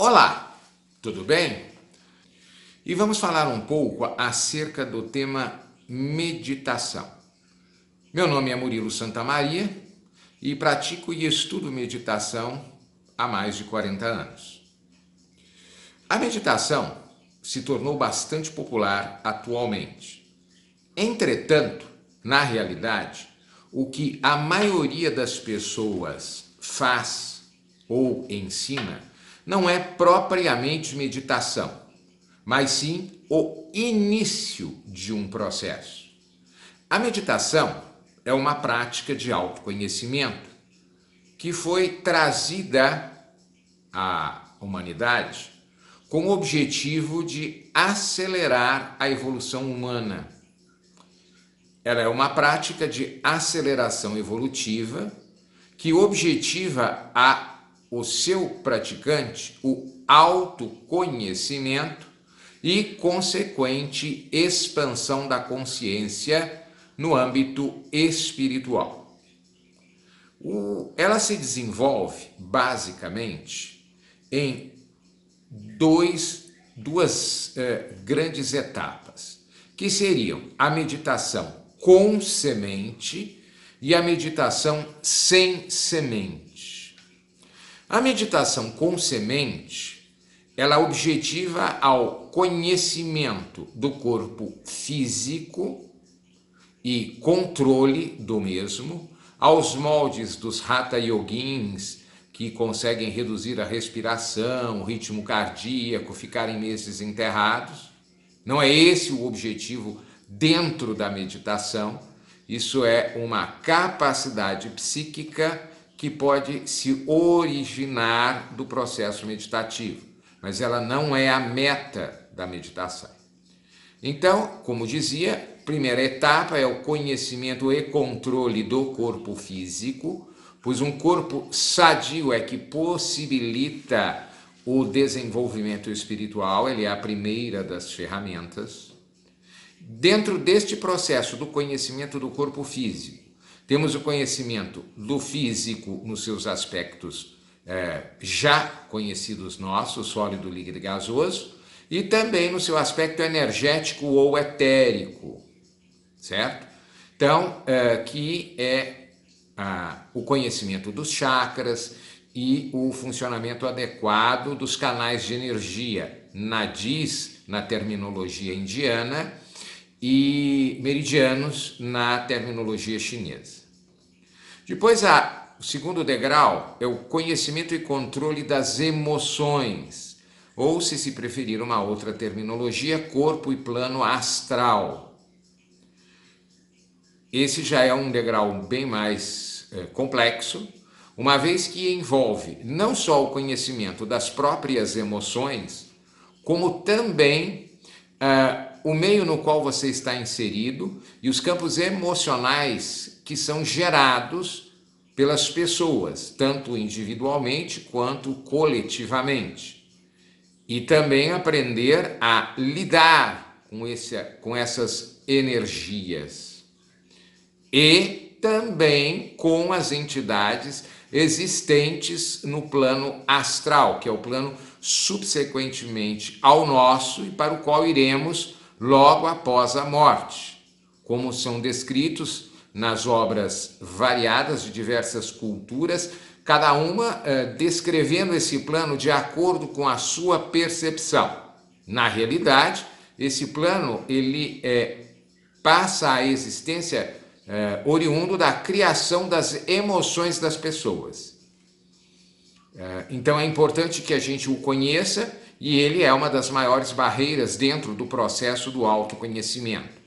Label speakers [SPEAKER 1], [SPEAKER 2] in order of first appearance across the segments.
[SPEAKER 1] Olá, tudo bem? E vamos falar um pouco acerca do tema meditação. Meu nome é Murilo Santamaria e pratico e estudo meditação há mais de 40 anos. A meditação se tornou bastante popular atualmente. Entretanto, na realidade, o que a maioria das pessoas faz ou ensina não é propriamente meditação, mas sim o início de um processo. A meditação é uma prática de autoconhecimento que foi trazida à humanidade com o objetivo de acelerar a evolução humana. Ela é uma prática de aceleração evolutiva que objetiva a o seu praticante o autoconhecimento e consequente expansão da consciência no âmbito espiritual. O, ela se desenvolve basicamente em dois, duas eh, grandes etapas, que seriam a meditação com semente e a meditação sem semente. A meditação com semente, ela objetiva ao conhecimento do corpo físico e controle do mesmo, aos moldes dos Hatha Yogins, que conseguem reduzir a respiração, o ritmo cardíaco, ficarem meses enterrados. Não é esse o objetivo dentro da meditação, isso é uma capacidade psíquica que pode se originar do processo meditativo, mas ela não é a meta da meditação. Então, como dizia, primeira etapa é o conhecimento e controle do corpo físico, pois um corpo sadio é que possibilita o desenvolvimento espiritual, ele é a primeira das ferramentas. Dentro deste processo do conhecimento do corpo físico, temos o conhecimento do físico nos seus aspectos é, já conhecidos nossos, sólido, líquido e gasoso, e também no seu aspecto energético ou etérico, certo? Então, é, que é a, o conhecimento dos chakras e o funcionamento adequado dos canais de energia, nadis na terminologia indiana, e meridianos na terminologia chinesa. Depois, a, o segundo degrau é o conhecimento e controle das emoções, ou, se se preferir uma outra terminologia, corpo e plano astral. Esse já é um degrau bem mais é, complexo, uma vez que envolve não só o conhecimento das próprias emoções, como também uh, o meio no qual você está inserido e os campos emocionais que são gerados pelas pessoas, tanto individualmente quanto coletivamente. E também aprender a lidar com, esse, com essas energias. E também com as entidades existentes no plano astral, que é o plano subsequentemente ao nosso e para o qual iremos logo após a morte, como são descritos nas obras variadas de diversas culturas, cada uma eh, descrevendo esse plano de acordo com a sua percepção. Na realidade, esse plano ele é, passa a existência é, oriundo da criação das emoções das pessoas. É, então é importante que a gente o conheça e ele é uma das maiores barreiras dentro do processo do autoconhecimento.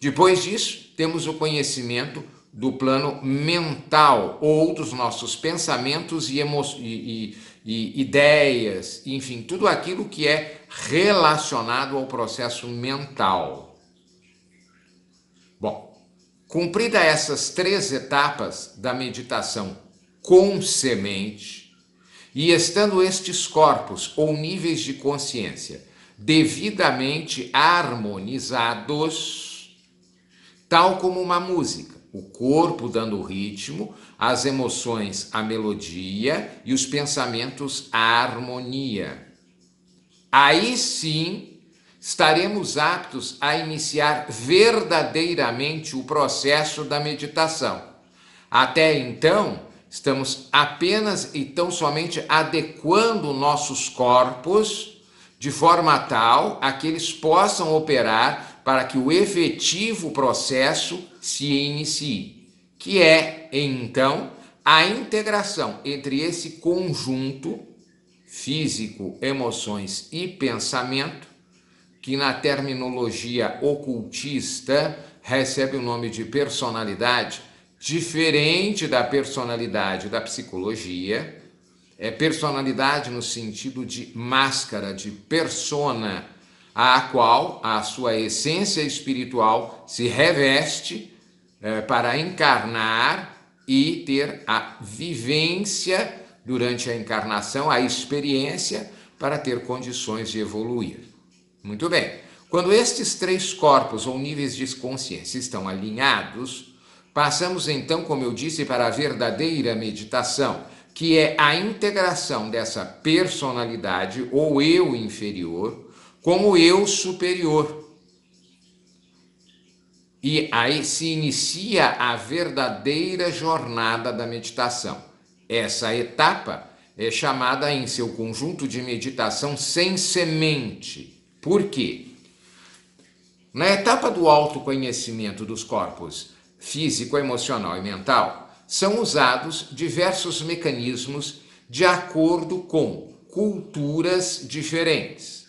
[SPEAKER 1] Depois disso, temos o conhecimento do plano mental ou dos nossos pensamentos e, e, e, ideias, enfim, tudo aquilo que é relacionado ao processo mental. Bom, cumprida essas três etapas da meditação com semente, e estando estes corpos ou níveis de consciência devidamente harmonizados, tal como uma música, o corpo dando o ritmo, as emoções a melodia e os pensamentos a harmonia. Aí sim estaremos aptos a iniciar verdadeiramente o processo da meditação. Até então, estamos apenas e tão somente adequando nossos corpos de forma tal a que eles possam operar para que o efetivo processo se inicie, que é então a integração entre esse conjunto físico, emoções e pensamento, que na terminologia ocultista recebe o nome de personalidade, diferente da personalidade da psicologia, é personalidade no sentido de máscara, de persona, a qual a sua essência espiritual se reveste é, para encarnar e ter a vivência durante a encarnação, a experiência para ter condições de evoluir. Muito bem. Quando estes três corpos ou níveis de consciência estão alinhados, passamos então, como eu disse, para a verdadeira meditação, que é a integração dessa personalidade ou eu inferior com o eu superior. E aí se inicia a verdadeira jornada da meditação. Essa etapa é chamada em seu conjunto de meditação sem semente. Por quê? Na etapa do autoconhecimento dos corpos físico, emocional e mental, são usados diversos mecanismos de acordo com culturas diferentes.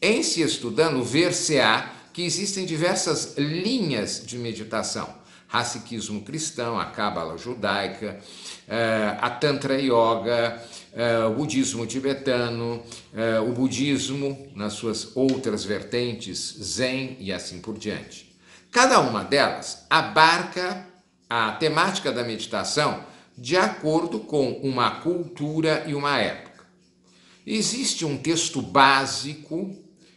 [SPEAKER 1] Em se estudando, ver-se-á que existem diversas linhas de meditação. Raciquismo cristão, a Cábala judaica, eh, a Tantra Yoga, eh, o budismo tibetano, eh, o budismo nas suas outras vertentes, Zen e assim por diante. Cada uma delas abarca a temática da meditação de acordo com uma cultura e uma época. Existe um texto básico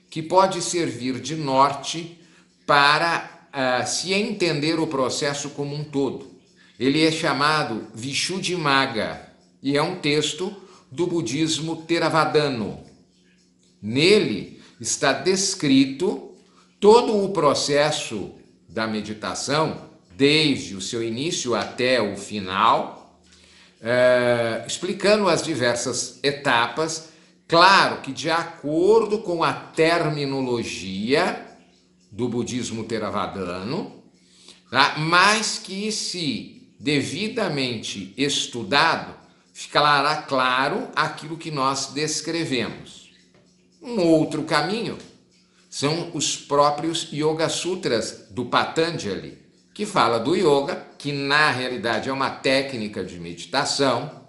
[SPEAKER 1] que pode servir de norte para uh, se entender o processo como um todo. Ele é chamado Vishuddhimagga e é um texto do budismo Theravadano. Nele está descrito todo o processo da meditação, desde o seu início até o final, uh, explicando as diversas etapas Claro que, de acordo com a terminologia do budismo theravadano, tá? mas que, se devidamente estudado, ficará claro aquilo que nós descrevemos. Um outro caminho são os próprios Yoga Sutras do Patanjali, que fala do yoga, que na realidade é uma técnica de meditação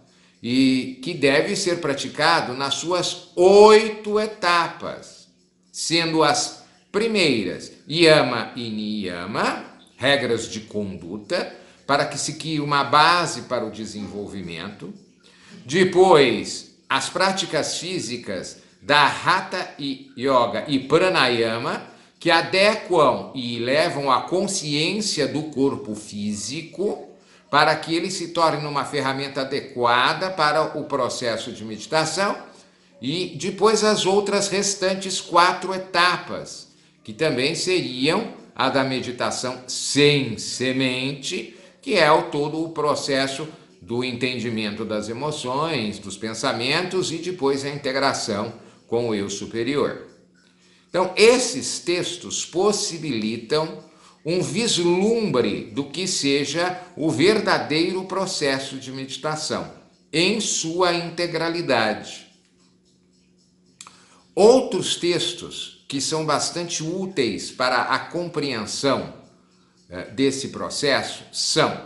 [SPEAKER 1] e que deve ser praticado nas suas oito etapas, sendo as primeiras yama e niyama, regras de conduta, para que se crie uma base para o desenvolvimento. Depois, as práticas físicas da Hatha Yoga e Pranayama, que adequam e levam a consciência do corpo físico para que ele se torne uma ferramenta adequada para o processo de meditação e depois as outras restantes quatro etapas, que também seriam a da meditação sem semente, que é o todo o processo do entendimento das emoções, dos pensamentos e depois a integração com o eu superior. Então, esses textos possibilitam um vislumbre do que seja o verdadeiro processo de meditação, em sua integralidade. Outros textos que são bastante úteis para a compreensão eh, desse processo são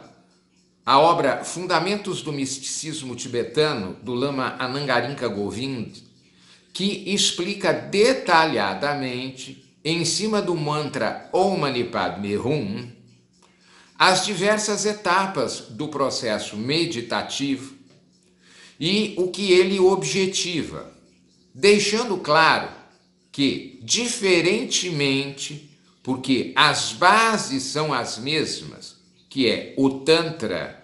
[SPEAKER 1] a obra Fundamentos do Misticismo Tibetano, do Lama Anangarinka Govind, que explica detalhadamente em cima do mantra Om Mani Padme Hum, as diversas etapas do processo meditativo e o que ele objetiva, deixando claro que, diferentemente, porque as bases são as mesmas, que é o Tantra.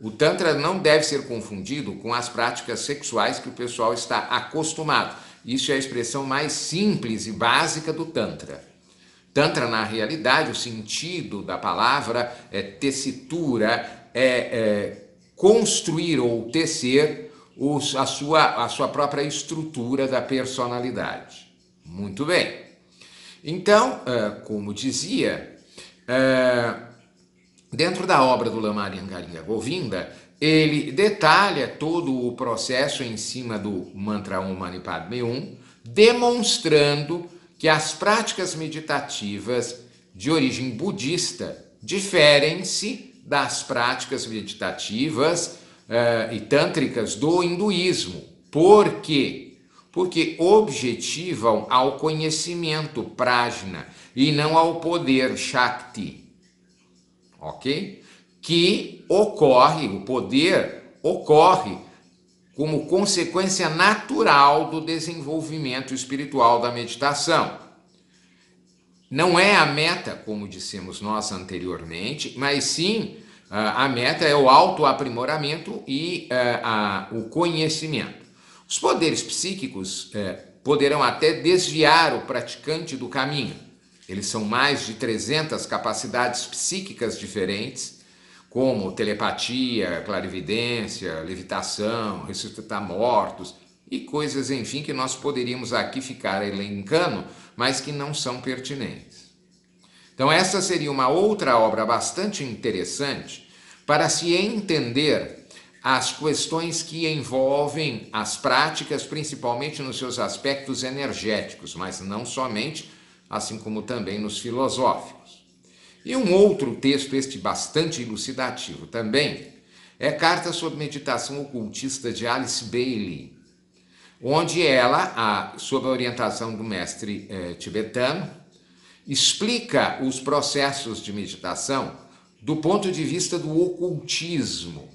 [SPEAKER 1] O Tantra não deve ser confundido com as práticas sexuais que o pessoal está acostumado. Isso é a expressão mais simples e básica do Tantra. Tantra, na realidade, o sentido da palavra é tessitura, é, é construir ou tecer os, a, sua, a sua própria estrutura da personalidade. Muito bem. Então, uh, como dizia, uh, dentro da obra do Lamaringaringa Govinda, ele detalha todo o processo em cima do mantra Om Mani Padme Hum, demonstrando que as práticas meditativas de origem budista diferem-se das práticas meditativas uh, e tântricas do hinduísmo. Por quê? Porque objetivam ao conhecimento prajna e não ao poder shakti. Ok? Que ocorre, o poder ocorre como consequência natural do desenvolvimento espiritual da meditação. Não é a meta, como dissemos nós anteriormente, mas sim ah, a meta é o autoaprimoramento e ah, o conhecimento. Os poderes psíquicos eh, poderão até desviar o praticante do caminho. Eles são mais de 300 capacidades psíquicas diferentes como telepatia, clarividência, levitação, ressuscitar mortos e coisas, enfim, que nós poderíamos aqui ficar elencando, mas que não são pertinentes. Então, essa seria uma outra obra bastante interessante para se entender as questões que envolvem as práticas, principalmente nos seus aspectos energéticos, mas não somente, assim como também nos filosóficos. E um outro texto, este bastante elucidativo também, é Carta sobre Meditação Ocultista de Alice Bailey, onde ela, a, sob a orientação do mestre eh, tibetano, explica os processos de meditação do ponto de vista do ocultismo.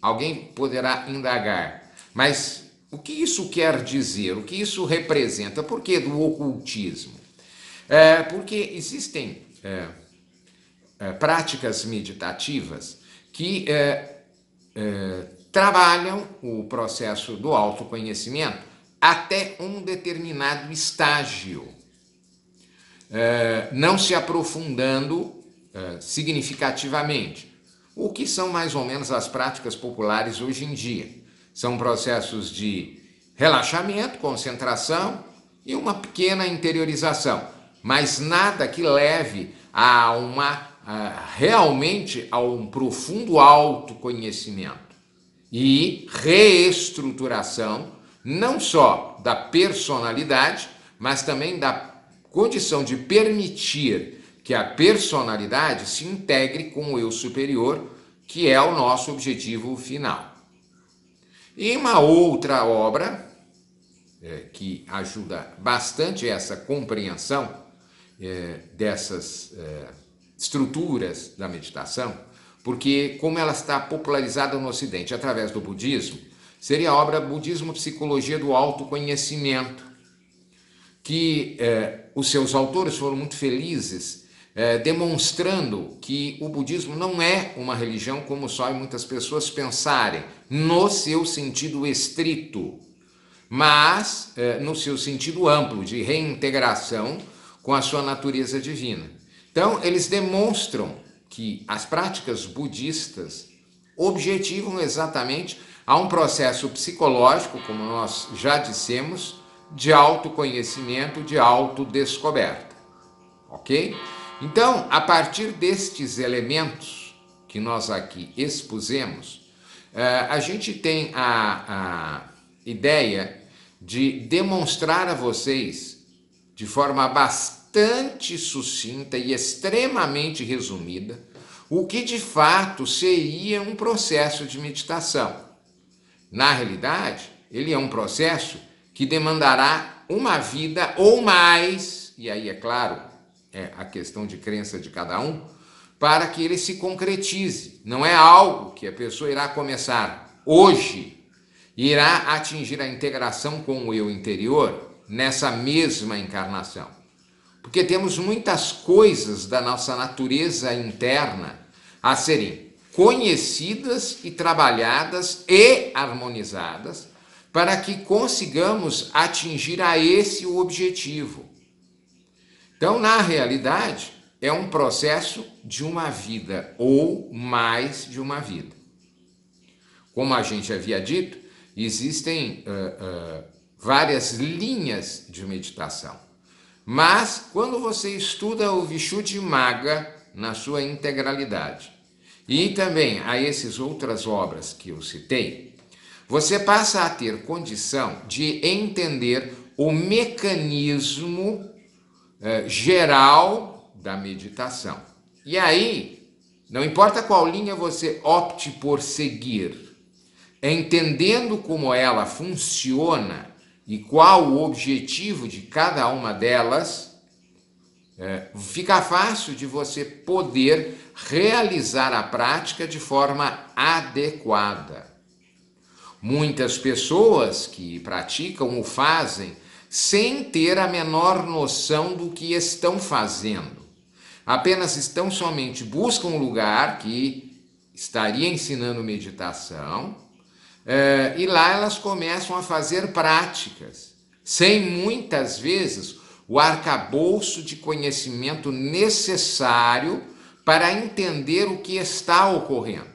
[SPEAKER 1] Alguém poderá indagar, mas o que isso quer dizer? O que isso representa? Por que do ocultismo? É, porque existem é, é, práticas meditativas que é, é, trabalham o processo do autoconhecimento até um determinado estágio, é, não se aprofundando significativamente. O que são mais ou menos as práticas populares hoje em dia? São processos de relaxamento, concentração e uma pequena interiorização mas nada que leve a uma a, realmente a um profundo autoconhecimento e reestruturação não só da personalidade, mas também da condição de permitir que a personalidade se integre com o eu superior, que é o nosso objetivo final. E uma outra obra é, que ajuda bastante essa compreensão é, dessas é, estruturas da meditação, porque como ela está popularizada no Ocidente através do budismo, seria a obra Budismo Psicologia do Autoconhecimento, que é, os seus autores foram muito felizes, é, demonstrando que o budismo não é uma religião como só muitas pessoas pensarem, no seu sentido estrito, mas é, no seu sentido amplo de reintegração com a sua natureza divina. Então, eles demonstram que as práticas budistas objetivam exatamente a um processo psicológico, como nós já dissemos, de autoconhecimento, de autodescoberta. Ok? Então, a partir destes elementos que nós aqui expusemos, eh, a gente tem a, a ideia de demonstrar a vocês, de forma bastante bastante sucinta e extremamente resumida o que de fato seria um processo de meditação. Na realidade, ele é um processo que demandará uma vida ou mais, e aí é claro, é a questão de crença de cada um, para que ele se concretize. Não é algo que a pessoa irá começar hoje, irá atingir a integração com o eu interior nessa mesma encarnação. porque temos muitas coisas da nossa natureza interna a serem conhecidas e trabalhadas e harmonizadas para que consigamos atingir a esse o objetivo. Então, na realidade, é um processo de uma vida ou mais de uma vida. Como a gente havia dito, existem uh, uh, várias linhas de meditação. Mas quando você estuda o Vishuddhimagga na sua integralidade e também a essas outras obras que eu citei, você passa a ter condição de entender o mecanismo uh, geral da meditação. E aí, não importa qual linha você opte por seguir, entendendo como ela funciona e qual o objetivo de cada uma delas, é, fica fácil de você poder realizar a prática de forma adequada. Muitas pessoas que praticam o fazem sem ter a menor noção do que estão fazendo. Apenas estão somente buscam um lugar que estaria ensinando meditação é, e lá elas começam a fazer práticas, sem muitas vezes o arcabouço de conhecimento necessário para entender o que está ocorrendo.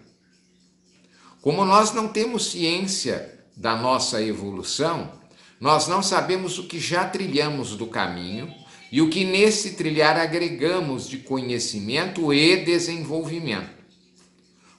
[SPEAKER 1] Como nós não temos ciência da nossa evolução, nós não sabemos o que já trilhamos do caminho e o que nesse trilhar agregamos de conhecimento e desenvolvimento.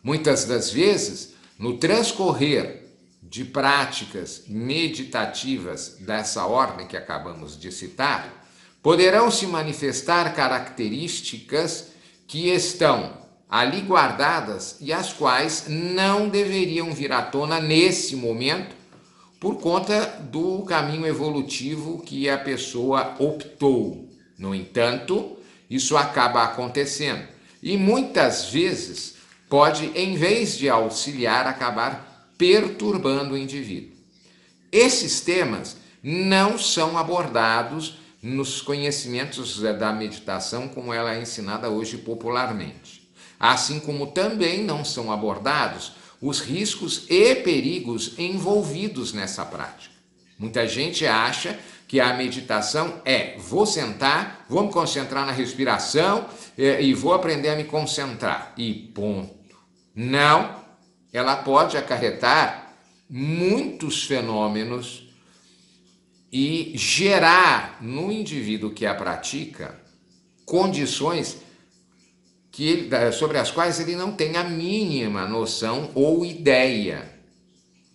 [SPEAKER 1] Muitas das vezes, no transcorrer de práticas meditativas dessa ordem que acabamos de citar, poderão se manifestar características que estão ali guardadas e as quais não deveriam vir à tona nesse momento por conta do caminho evolutivo que a pessoa optou. No entanto, isso acaba acontecendo e muitas vezes pode, em vez de auxiliar, acabar perturbando o indivíduo. Esses temas não são abordados nos conhecimentos da meditação como ela é ensinada hoje popularmente. Assim como também não são abordados os riscos e perigos envolvidos nessa prática. Muita gente acha que a meditação é vou sentar, vou me concentrar na respiração eh, e vou aprender a me concentrar e ponto. Não, ela pode acarretar muitos fenômenos e gerar no indivíduo que a pratica condições que sobre as quais ele não tem a mínima noção ou ideia,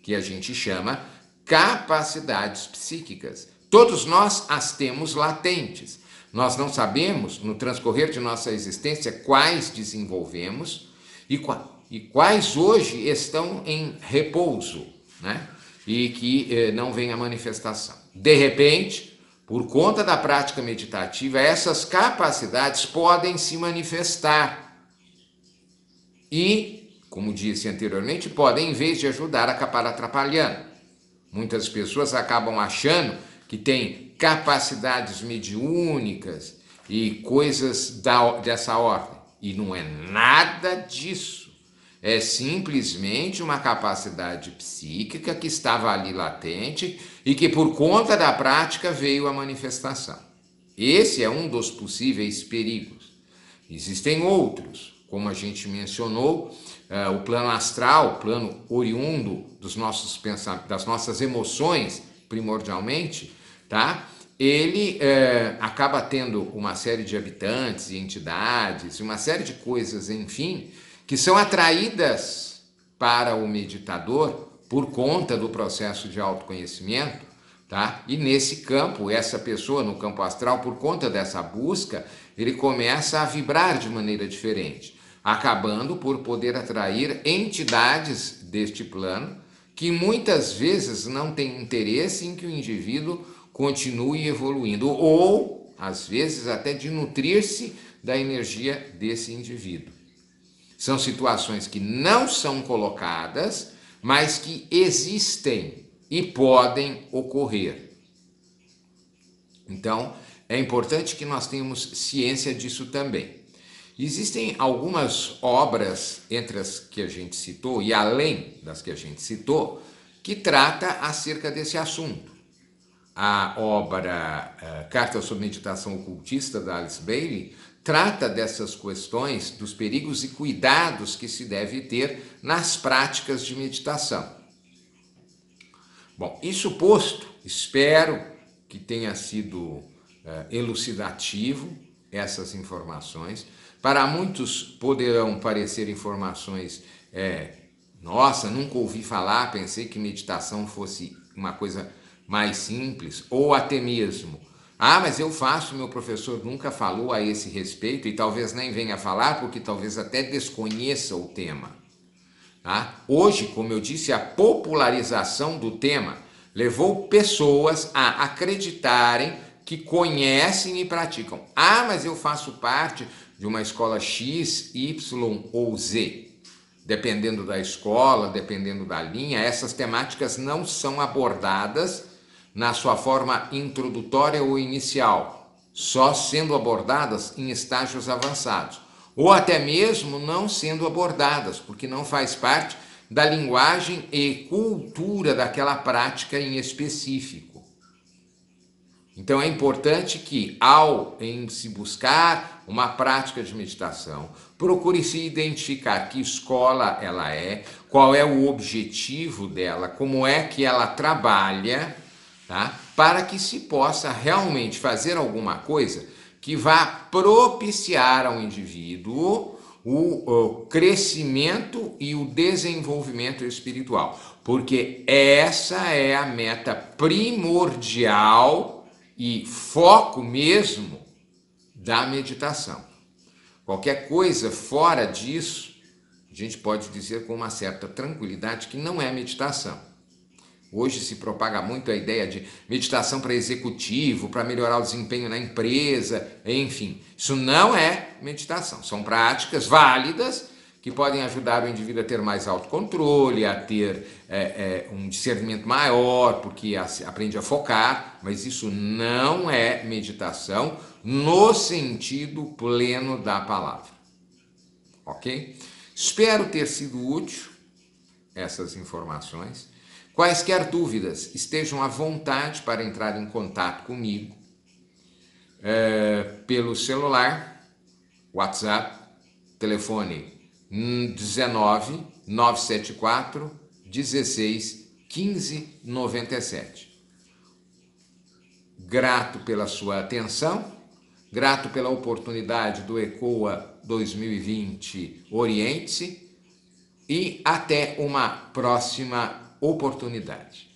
[SPEAKER 1] que a gente chama capacidades psíquicas. Todos nós as temos latentes. Nós não sabemos, no transcorrer de nossa existência, quais desenvolvemos e quais e quais hoje estão em repouso, né? E que eh, não vem a manifestação. De repente, por conta da prática meditativa, essas capacidades podem se manifestar. E, como disse anteriormente, podem, em vez de ajudar, acabar atrapalhando. Muitas pessoas acabam achando que têm capacidades mediúnicas e coisas da, dessa ordem. E não é nada disso é simplesmente uma capacidade psíquica que estava ali latente e que por conta da prática veio a manifestação. Esse é um dos possíveis perigos. Existem outros, como a gente mencionou, uh, o plano astral, o plano oriundo dos nossos das nossas emoções, primordialmente, tá? Ele uh, acaba tendo uma série de habitantes e entidades, uma série de coisas, enfim, que são atraídas para o meditador por conta do processo de autoconhecimento, tá? E nesse campo, essa pessoa no campo astral, por conta dessa busca, ele começa a vibrar de maneira diferente, acabando por poder atrair entidades deste plano que muitas vezes não têm interesse em que o indivíduo continue evoluindo ou às vezes até de nutrir-se da energia desse indivíduo. São situações que não são colocadas, mas que existem e podem ocorrer. Então, é importante que nós tenhamos ciência disso também. Existem algumas obras, entre as que a gente citou e além das que a gente citou, que trata acerca desse assunto. A obra uh, Carta sobre Meditação Ocultista da Alice Bailey trata dessas questões, dos perigos e cuidados que se deve ter nas práticas de meditação. Bom, isso posto, espero que tenha sido uh, elucidativo essas informações. Para muitos poderão parecer informações, é, nossa, nunca ouvi falar, pensei que meditação fosse uma coisa mais simples, ou até mesmo ah, mas eu faço, meu professor nunca falou a esse respeito e talvez nem venha falar porque talvez até desconheça o tema. Tá? Hoje, como eu disse, a popularização do tema levou pessoas a acreditarem que conhecem e praticam. Ah, mas eu faço parte de uma escola X, Y ou Z. Dependendo da escola, dependendo da linha, essas temáticas não são abordadas na sua forma introdutória ou inicial, só sendo abordadas em estágios avançados, ou até mesmo não sendo abordadas, porque não faz parte da linguagem e cultura daquela prática em específico. Então é importante que, ao em se buscar uma prática de meditação, procure se identificar que escola ela é, qual é o objetivo dela, como é que ela trabalha tá? para que se possa realmente fazer alguma coisa que vá propiciar ao indivíduo o, o crescimento e o desenvolvimento espiritual, porque essa é a meta primordial e foco mesmo da meditação. Qualquer coisa fora disso, a gente pode dizer com uma certa tranquilidade que não é meditação. Hoje se propaga muito a ideia de meditação para executivo, para melhorar o desempenho na empresa, enfim. Isso não é meditação, são práticas válidas que podem ajudar o indivíduo a ter mais autocontrole, a ter é, é, um discernimento maior, porque aprende a focar, mas isso não é meditação no sentido pleno da palavra. Ok? Espero ter sido útil essas informações. Quaisquer dúvidas, estejam à vontade para entrar em contato comigo é, pelo celular, WhatsApp, telefone 19 974 16 15 97. Grato pela sua atenção, grato pela oportunidade do ECOA 2020 Oriente-se e até uma próxima oportunidade.